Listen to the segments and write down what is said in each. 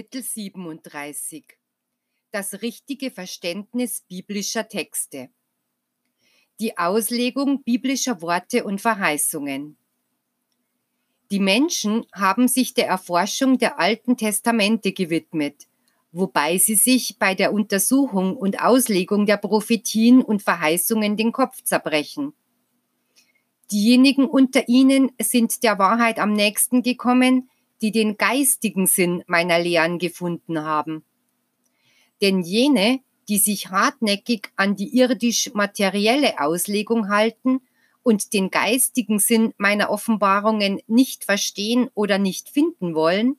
Kapitel 37 Das richtige Verständnis biblischer Texte. Die Auslegung biblischer Worte und Verheißungen. Die Menschen haben sich der Erforschung der Alten Testamente gewidmet, wobei sie sich bei der Untersuchung und Auslegung der Prophetien und Verheißungen den Kopf zerbrechen. Diejenigen unter ihnen sind der Wahrheit am nächsten gekommen, die den geistigen Sinn meiner Lehren gefunden haben. Denn jene, die sich hartnäckig an die irdisch-materielle Auslegung halten und den geistigen Sinn meiner Offenbarungen nicht verstehen oder nicht finden wollen,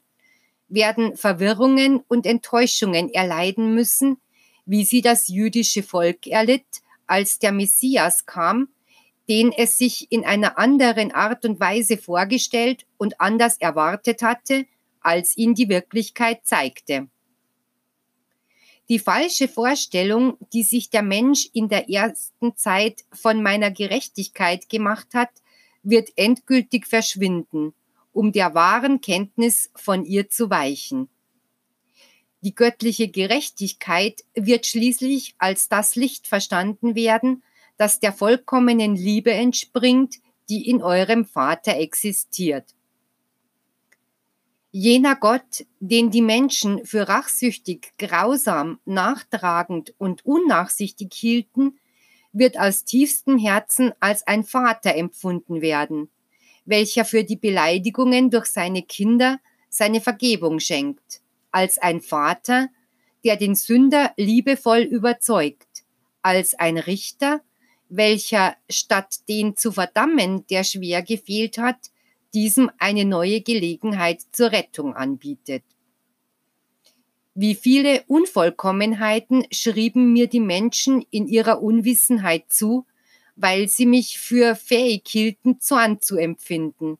werden Verwirrungen und Enttäuschungen erleiden müssen, wie sie das jüdische Volk erlitt, als der Messias kam, den es sich in einer anderen Art und Weise vorgestellt und anders erwartet hatte, als ihn die Wirklichkeit zeigte. Die falsche Vorstellung, die sich der Mensch in der ersten Zeit von meiner Gerechtigkeit gemacht hat, wird endgültig verschwinden, um der wahren Kenntnis von ihr zu weichen. Die göttliche Gerechtigkeit wird schließlich als das Licht verstanden werden, das der vollkommenen Liebe entspringt, die in eurem Vater existiert. Jener Gott, den die Menschen für rachsüchtig, grausam, nachtragend und unnachsichtig hielten, wird aus tiefstem Herzen als ein Vater empfunden werden, welcher für die Beleidigungen durch seine Kinder seine Vergebung schenkt, als ein Vater, der den Sünder liebevoll überzeugt, als ein Richter, welcher statt den zu verdammen, der schwer gefehlt hat, diesem eine neue Gelegenheit zur Rettung anbietet. Wie viele Unvollkommenheiten schrieben mir die Menschen in ihrer Unwissenheit zu, weil sie mich für fähig hielten, Zorn zu empfinden,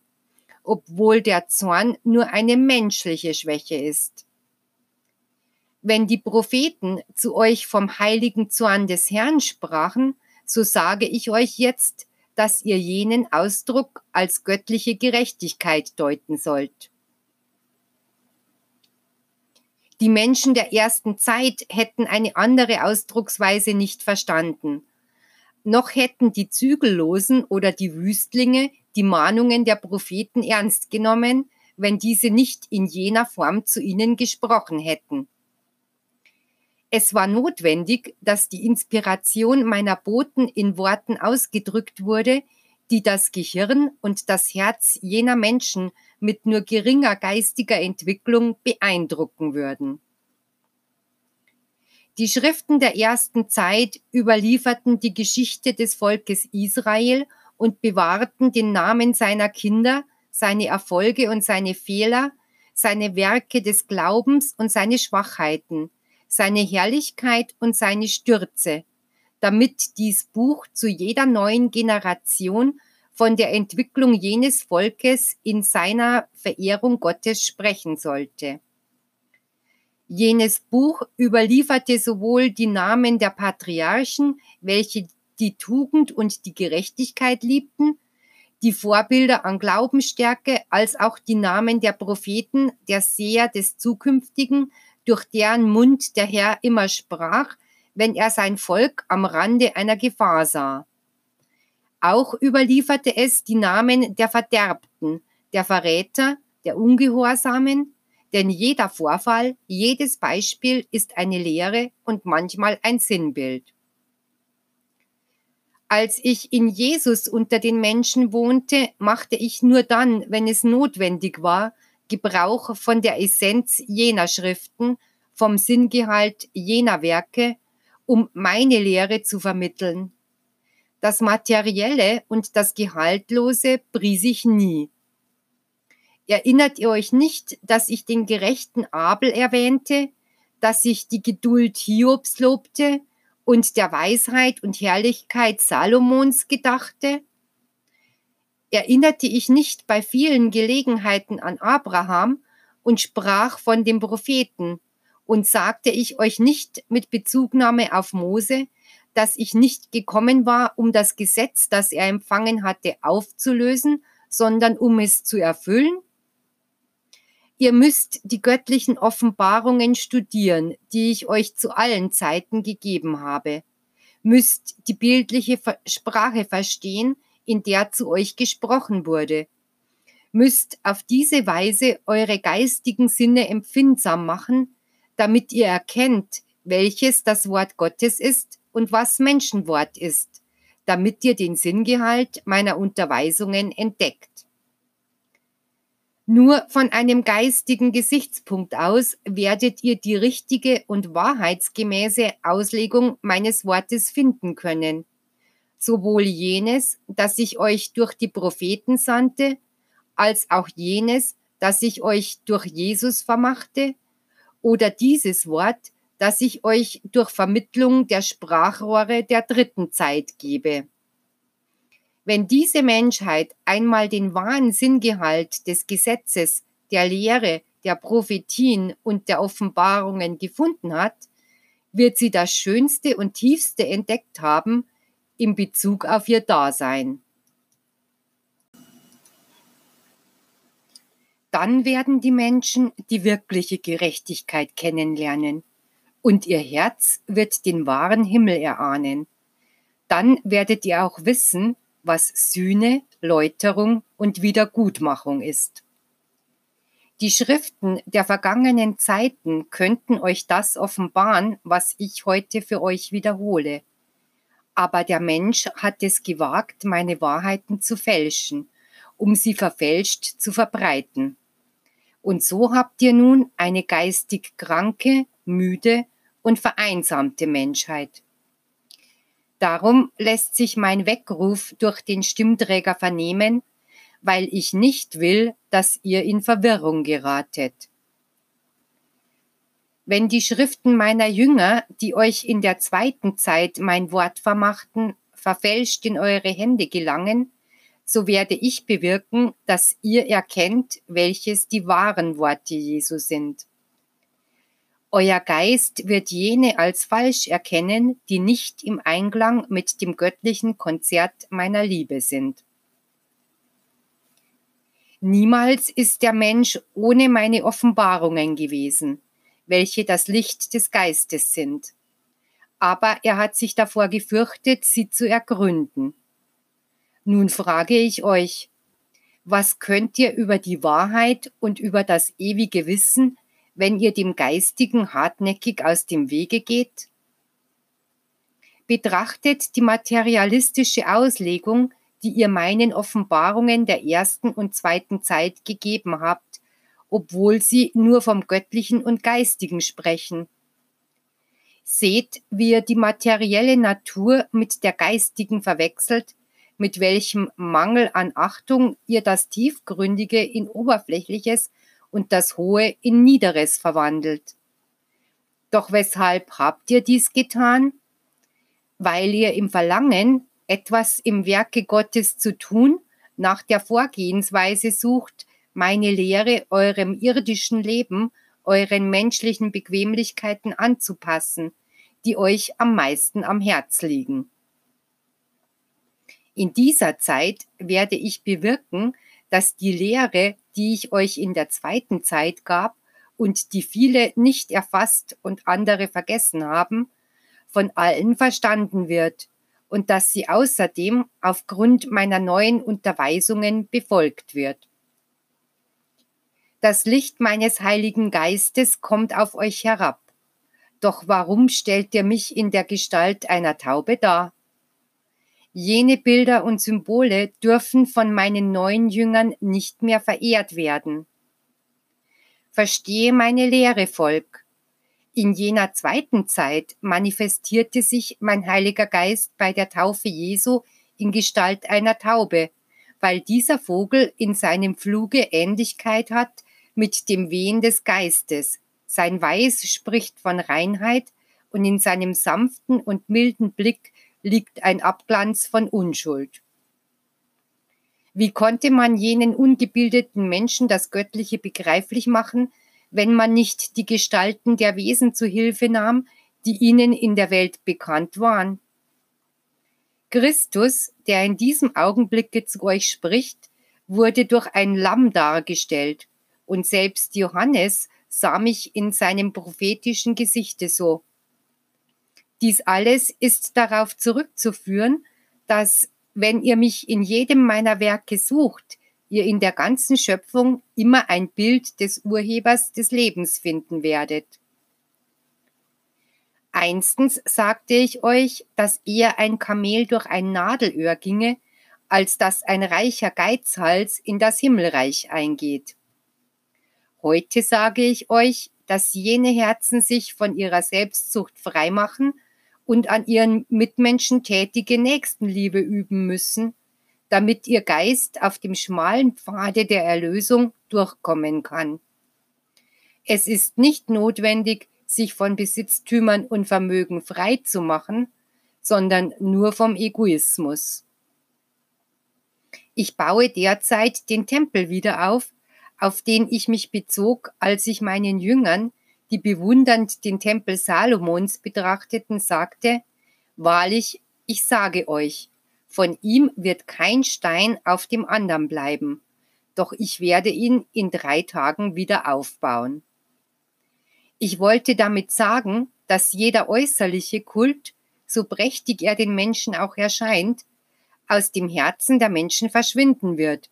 obwohl der Zorn nur eine menschliche Schwäche ist. Wenn die Propheten zu euch vom heiligen Zorn des Herrn sprachen, so sage ich euch jetzt, dass ihr jenen Ausdruck als göttliche Gerechtigkeit deuten sollt. Die Menschen der ersten Zeit hätten eine andere Ausdrucksweise nicht verstanden. Noch hätten die Zügellosen oder die Wüstlinge die Mahnungen der Propheten ernst genommen, wenn diese nicht in jener Form zu ihnen gesprochen hätten. Es war notwendig, dass die Inspiration meiner Boten in Worten ausgedrückt wurde, die das Gehirn und das Herz jener Menschen mit nur geringer geistiger Entwicklung beeindrucken würden. Die Schriften der ersten Zeit überlieferten die Geschichte des Volkes Israel und bewahrten den Namen seiner Kinder, seine Erfolge und seine Fehler, seine Werke des Glaubens und seine Schwachheiten, seine Herrlichkeit und seine Stürze, damit dies Buch zu jeder neuen Generation von der Entwicklung jenes Volkes in seiner Verehrung Gottes sprechen sollte. Jenes Buch überlieferte sowohl die Namen der Patriarchen, welche die Tugend und die Gerechtigkeit liebten, die Vorbilder an Glaubensstärke, als auch die Namen der Propheten, der Seher des Zukünftigen, durch deren Mund der Herr immer sprach, wenn er sein Volk am Rande einer Gefahr sah. Auch überlieferte es die Namen der Verderbten, der Verräter, der Ungehorsamen, denn jeder Vorfall, jedes Beispiel ist eine Lehre und manchmal ein Sinnbild. Als ich in Jesus unter den Menschen wohnte, machte ich nur dann, wenn es notwendig war, Gebrauch von der Essenz jener Schriften, vom Sinngehalt jener Werke, um meine Lehre zu vermitteln. Das Materielle und das Gehaltlose pries ich nie. Erinnert ihr euch nicht, dass ich den gerechten Abel erwähnte, dass ich die Geduld Hiobs lobte und der Weisheit und Herrlichkeit Salomons gedachte? Erinnerte ich nicht bei vielen Gelegenheiten an Abraham und sprach von dem Propheten, und sagte ich euch nicht mit Bezugnahme auf Mose, dass ich nicht gekommen war, um das Gesetz, das er empfangen hatte, aufzulösen, sondern um es zu erfüllen? Ihr müsst die göttlichen Offenbarungen studieren, die ich euch zu allen Zeiten gegeben habe, müsst die bildliche Sprache verstehen, in der zu euch gesprochen wurde, müsst auf diese Weise eure geistigen Sinne empfindsam machen, damit ihr erkennt, welches das Wort Gottes ist und was Menschenwort ist, damit ihr den Sinngehalt meiner Unterweisungen entdeckt. Nur von einem geistigen Gesichtspunkt aus werdet ihr die richtige und wahrheitsgemäße Auslegung meines Wortes finden können. Sowohl jenes, das ich euch durch die Propheten sandte, als auch jenes, das ich euch durch Jesus vermachte, oder dieses Wort, das ich euch durch Vermittlung der Sprachrohre der dritten Zeit gebe. Wenn diese Menschheit einmal den wahren Sinngehalt des Gesetzes, der Lehre, der Prophetien und der Offenbarungen gefunden hat, wird sie das Schönste und Tiefste entdeckt haben in Bezug auf ihr Dasein. Dann werden die Menschen die wirkliche Gerechtigkeit kennenlernen und ihr Herz wird den wahren Himmel erahnen. Dann werdet ihr auch wissen, was Sühne, Läuterung und Wiedergutmachung ist. Die Schriften der vergangenen Zeiten könnten euch das offenbaren, was ich heute für euch wiederhole. Aber der Mensch hat es gewagt, meine Wahrheiten zu fälschen, um sie verfälscht zu verbreiten. Und so habt ihr nun eine geistig kranke, müde und vereinsamte Menschheit. Darum lässt sich mein Weckruf durch den Stimmträger vernehmen, weil ich nicht will, dass ihr in Verwirrung geratet. Wenn die Schriften meiner Jünger, die euch in der zweiten Zeit mein Wort vermachten, verfälscht in eure Hände gelangen, so werde ich bewirken, dass ihr erkennt, welches die wahren Worte Jesu sind. Euer Geist wird jene als falsch erkennen, die nicht im Einklang mit dem göttlichen Konzert meiner Liebe sind. Niemals ist der Mensch ohne meine Offenbarungen gewesen, welche das Licht des Geistes sind. Aber er hat sich davor gefürchtet, sie zu ergründen. Nun frage ich euch, was könnt ihr über die Wahrheit und über das ewige Wissen wenn ihr dem Geistigen hartnäckig aus dem Wege geht? Betrachtet die materialistische Auslegung, die ihr meinen Offenbarungen der ersten und zweiten Zeit gegeben habt, obwohl sie nur vom Göttlichen und Geistigen sprechen. Seht, wie ihr die materielle Natur mit der geistigen verwechselt, mit welchem Mangel an Achtung ihr das Tiefgründige in Oberflächliches und das Hohe in Niederes verwandelt. Doch weshalb habt ihr dies getan? Weil ihr im Verlangen, etwas im Werke Gottes zu tun, nach der Vorgehensweise sucht, meine Lehre eurem irdischen Leben, euren menschlichen Bequemlichkeiten anzupassen, die euch am meisten am Herz liegen. In dieser Zeit werde ich bewirken, dass die Lehre, die ich euch in der zweiten Zeit gab und die viele nicht erfasst und andere vergessen haben, von allen verstanden wird und dass sie außerdem aufgrund meiner neuen Unterweisungen befolgt wird. Das Licht meines Heiligen Geistes kommt auf euch herab. Doch warum stellt ihr mich in der Gestalt einer Taube dar? Jene Bilder und Symbole dürfen von meinen neuen Jüngern nicht mehr verehrt werden. Verstehe meine Lehre, Volk. In jener zweiten Zeit manifestierte sich mein Heiliger Geist bei der Taufe Jesu in Gestalt einer Taube, weil dieser Vogel in seinem Fluge Ähnlichkeit hat mit dem Wehen des Geistes. Sein Weiß spricht von Reinheit und in seinem sanften und milden Blick liegt ein Abglanz von Unschuld. Wie konnte man jenen ungebildeten Menschen das Göttliche begreiflich machen, wenn man nicht die Gestalten der Wesen zu Hilfe nahm, die ihnen in der Welt bekannt waren? Christus, der in diesem Augenblicke zu euch spricht, wurde durch ein Lamm dargestellt und selbst Johannes sah mich in seinem prophetischen Gesichte so. Dies alles ist darauf zurückzuführen, dass, wenn ihr mich in jedem meiner Werke sucht, ihr in der ganzen Schöpfung immer ein Bild des Urhebers des Lebens finden werdet. Einstens sagte ich euch, dass eher ein Kamel durch ein Nadelöhr ginge, als dass ein reicher Geizhals in das Himmelreich eingeht. Heute sage ich euch, dass jene Herzen sich von ihrer Selbstsucht freimachen und an ihren Mitmenschen tätige Nächstenliebe üben müssen, damit ihr Geist auf dem schmalen Pfade der Erlösung durchkommen kann. Es ist nicht notwendig, sich von Besitztümern und Vermögen frei zu machen, sondern nur vom Egoismus. Ich baue derzeit den Tempel wieder auf, auf den ich mich bezog, als ich meinen Jüngern, die bewundernd den Tempel Salomons betrachteten, sagte, Wahrlich, ich sage euch, von ihm wird kein Stein auf dem anderen bleiben, doch ich werde ihn in drei Tagen wieder aufbauen. Ich wollte damit sagen, dass jeder äußerliche Kult, so prächtig er den Menschen auch erscheint, aus dem Herzen der Menschen verschwinden wird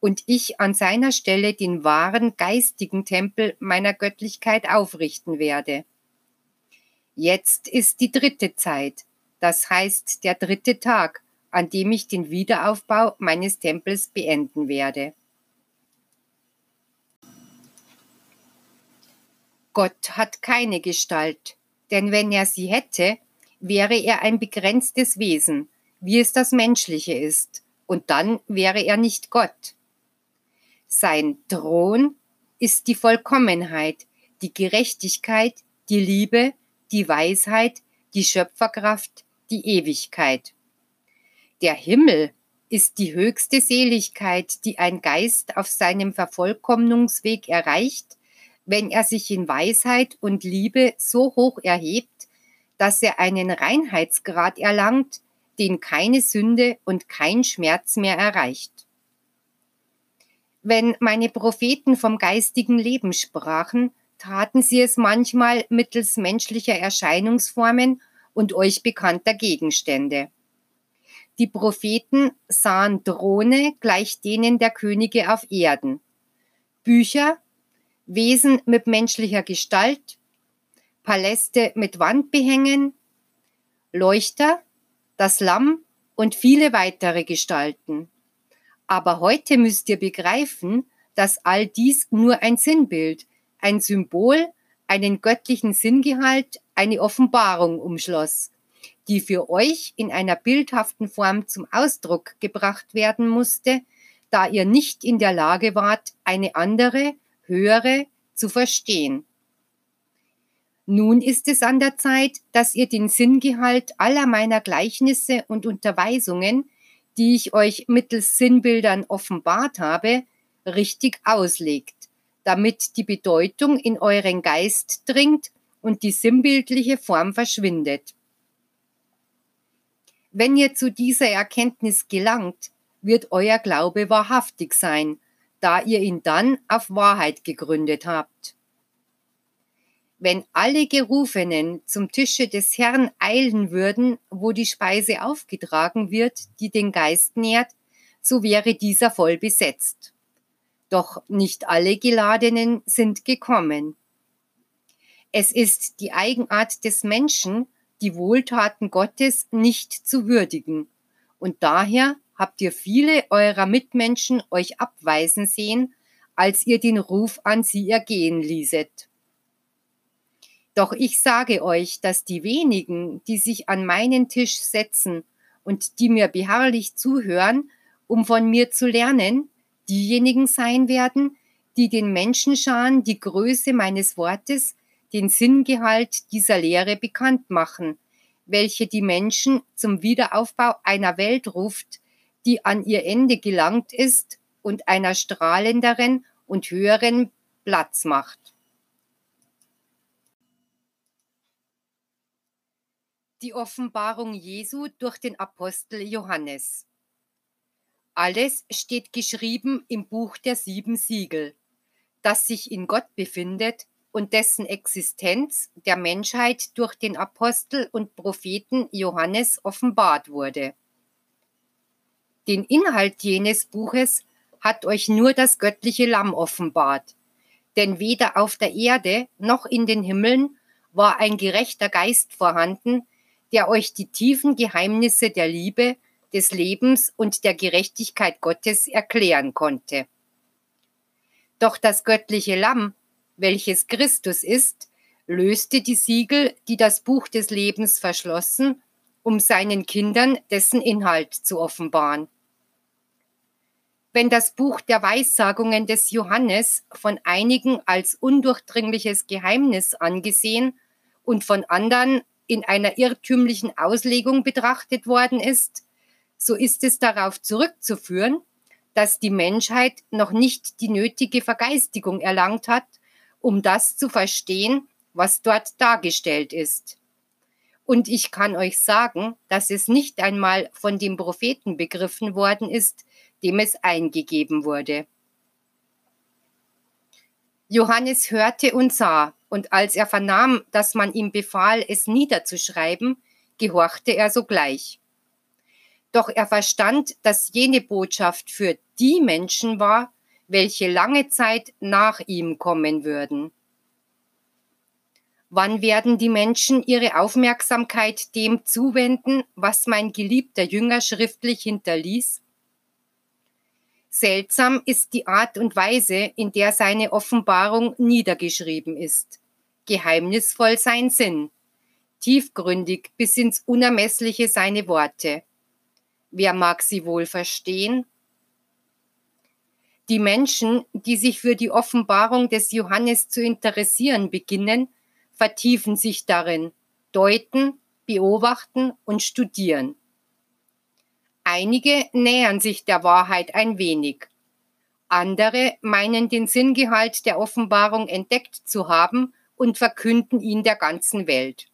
und ich an seiner Stelle den wahren geistigen Tempel meiner Göttlichkeit aufrichten werde. Jetzt ist die dritte Zeit, das heißt der dritte Tag, an dem ich den Wiederaufbau meines Tempels beenden werde. Gott hat keine Gestalt, denn wenn er sie hätte, wäre er ein begrenztes Wesen, wie es das Menschliche ist, und dann wäre er nicht Gott. Sein Thron ist die Vollkommenheit, die Gerechtigkeit, die Liebe, die Weisheit, die Schöpferkraft, die Ewigkeit. Der Himmel ist die höchste Seligkeit, die ein Geist auf seinem Vervollkommnungsweg erreicht, wenn er sich in Weisheit und Liebe so hoch erhebt, dass er einen Reinheitsgrad erlangt, den keine Sünde und kein Schmerz mehr erreicht. Wenn meine Propheten vom geistigen Leben sprachen, taten sie es manchmal mittels menschlicher Erscheinungsformen und euch bekannter Gegenstände. Die Propheten sahen Throne gleich denen der Könige auf Erden, Bücher, Wesen mit menschlicher Gestalt, Paläste mit Wandbehängen, Leuchter, das Lamm und viele weitere Gestalten. Aber heute müsst ihr begreifen, dass all dies nur ein Sinnbild, ein Symbol, einen göttlichen Sinngehalt, eine Offenbarung umschloss, die für euch in einer bildhaften Form zum Ausdruck gebracht werden musste, da ihr nicht in der Lage wart, eine andere, höhere zu verstehen. Nun ist es an der Zeit, dass ihr den Sinngehalt aller meiner Gleichnisse und Unterweisungen, die ich euch mittels Sinnbildern offenbart habe, richtig auslegt, damit die Bedeutung in euren Geist dringt und die sinnbildliche Form verschwindet. Wenn ihr zu dieser Erkenntnis gelangt, wird euer Glaube wahrhaftig sein, da ihr ihn dann auf Wahrheit gegründet habt wenn alle Gerufenen zum Tische des Herrn eilen würden, wo die Speise aufgetragen wird, die den Geist nährt, so wäre dieser voll besetzt. Doch nicht alle Geladenen sind gekommen. Es ist die Eigenart des Menschen, die Wohltaten Gottes nicht zu würdigen, und daher habt ihr viele eurer Mitmenschen euch abweisen sehen, als ihr den Ruf an sie ergehen ließet. Doch ich sage euch, dass die wenigen, die sich an meinen Tisch setzen und die mir beharrlich zuhören, um von mir zu lernen, diejenigen sein werden, die den Menschenscharen die Größe meines Wortes, den Sinngehalt dieser Lehre bekannt machen, welche die Menschen zum Wiederaufbau einer Welt ruft, die an ihr Ende gelangt ist und einer strahlenderen und höheren Platz macht. Die Offenbarung Jesu durch den Apostel Johannes. Alles steht geschrieben im Buch der sieben Siegel. das sich in Gott befindet und dessen Existenz der Menschheit durch den Apostel und Propheten Johannes offenbart wurde. Den Inhalt jenes Buches hat euch nur das göttliche Lamm offenbart, denn weder auf der Erde noch in den Himmeln war ein gerechter Geist vorhanden, der euch die tiefen Geheimnisse der Liebe, des Lebens und der Gerechtigkeit Gottes erklären konnte. Doch das göttliche Lamm, welches Christus ist, löste die Siegel, die das Buch des Lebens verschlossen, um seinen Kindern dessen Inhalt zu offenbaren. Wenn das Buch der Weissagungen des Johannes von einigen als undurchdringliches Geheimnis angesehen und von anderen in einer irrtümlichen Auslegung betrachtet worden ist, so ist es darauf zurückzuführen, dass die Menschheit noch nicht die nötige Vergeistigung erlangt hat, um das zu verstehen, was dort dargestellt ist. Und ich kann euch sagen, dass es nicht einmal von dem Propheten begriffen worden ist, dem es eingegeben wurde. Johannes hörte und sah, und als er vernahm, dass man ihm befahl, es niederzuschreiben, gehorchte er sogleich. Doch er verstand, dass jene Botschaft für die Menschen war, welche lange Zeit nach ihm kommen würden. Wann werden die Menschen ihre Aufmerksamkeit dem zuwenden, was mein geliebter Jünger schriftlich hinterließ? Seltsam ist die Art und Weise, in der seine Offenbarung niedergeschrieben ist. Geheimnisvoll sein Sinn, tiefgründig bis ins Unermessliche seine Worte. Wer mag sie wohl verstehen? Die Menschen, die sich für die Offenbarung des Johannes zu interessieren beginnen, vertiefen sich darin, deuten, beobachten und studieren. Einige nähern sich der Wahrheit ein wenig. Andere meinen den Sinngehalt der Offenbarung entdeckt zu haben und verkünden ihn der ganzen Welt.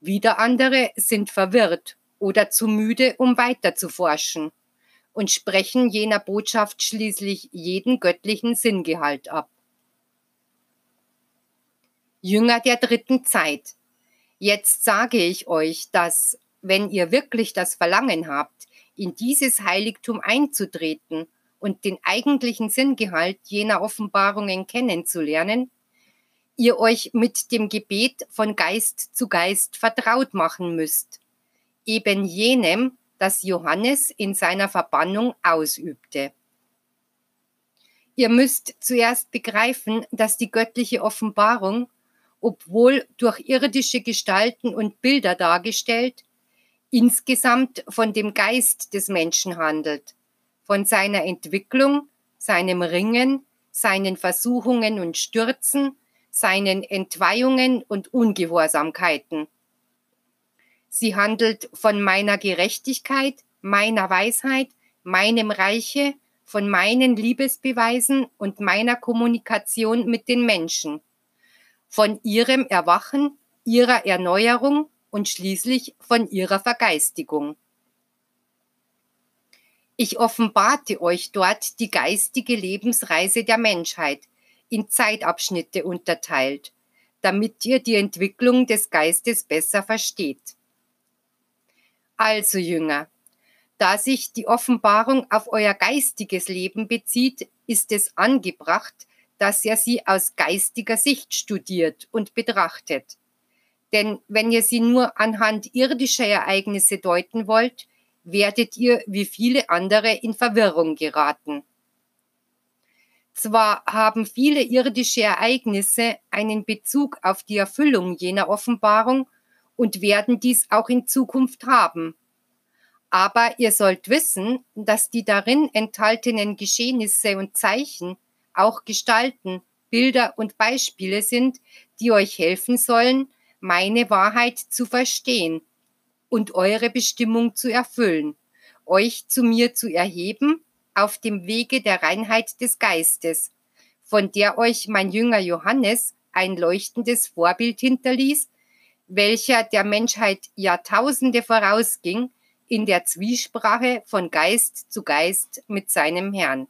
Wieder andere sind verwirrt oder zu müde, um weiter zu forschen und sprechen jener Botschaft schließlich jeden göttlichen Sinngehalt ab. Jünger der dritten Zeit. Jetzt sage ich euch, dass wenn ihr wirklich das Verlangen habt, in dieses Heiligtum einzutreten und den eigentlichen Sinngehalt jener Offenbarungen kennenzulernen, ihr euch mit dem Gebet von Geist zu Geist vertraut machen müsst, eben jenem, das Johannes in seiner Verbannung ausübte. Ihr müsst zuerst begreifen, dass die göttliche Offenbarung, obwohl durch irdische Gestalten und Bilder dargestellt, insgesamt von dem Geist des Menschen handelt, von seiner Entwicklung, seinem Ringen, seinen Versuchungen und Stürzen, seinen Entweihungen und Ungehorsamkeiten. Sie handelt von meiner Gerechtigkeit, meiner Weisheit, meinem Reiche, von meinen Liebesbeweisen und meiner Kommunikation mit den Menschen, von ihrem Erwachen, ihrer Erneuerung und schließlich von ihrer Vergeistigung. Ich offenbarte euch dort die geistige Lebensreise der Menschheit in Zeitabschnitte unterteilt, damit ihr die Entwicklung des Geistes besser versteht. Also Jünger, da sich die Offenbarung auf euer geistiges Leben bezieht, ist es angebracht, dass ihr sie aus geistiger Sicht studiert und betrachtet. Denn wenn ihr sie nur anhand irdischer Ereignisse deuten wollt, werdet ihr wie viele andere in Verwirrung geraten. Zwar haben viele irdische Ereignisse einen Bezug auf die Erfüllung jener Offenbarung und werden dies auch in Zukunft haben. Aber ihr sollt wissen, dass die darin enthaltenen Geschehnisse und Zeichen auch Gestalten, Bilder und Beispiele sind, die euch helfen sollen, meine Wahrheit zu verstehen und eure Bestimmung zu erfüllen, euch zu mir zu erheben auf dem Wege der Reinheit des Geistes, von der euch mein Jünger Johannes ein leuchtendes Vorbild hinterließ, welcher der Menschheit Jahrtausende vorausging in der Zwiesprache von Geist zu Geist mit seinem Herrn.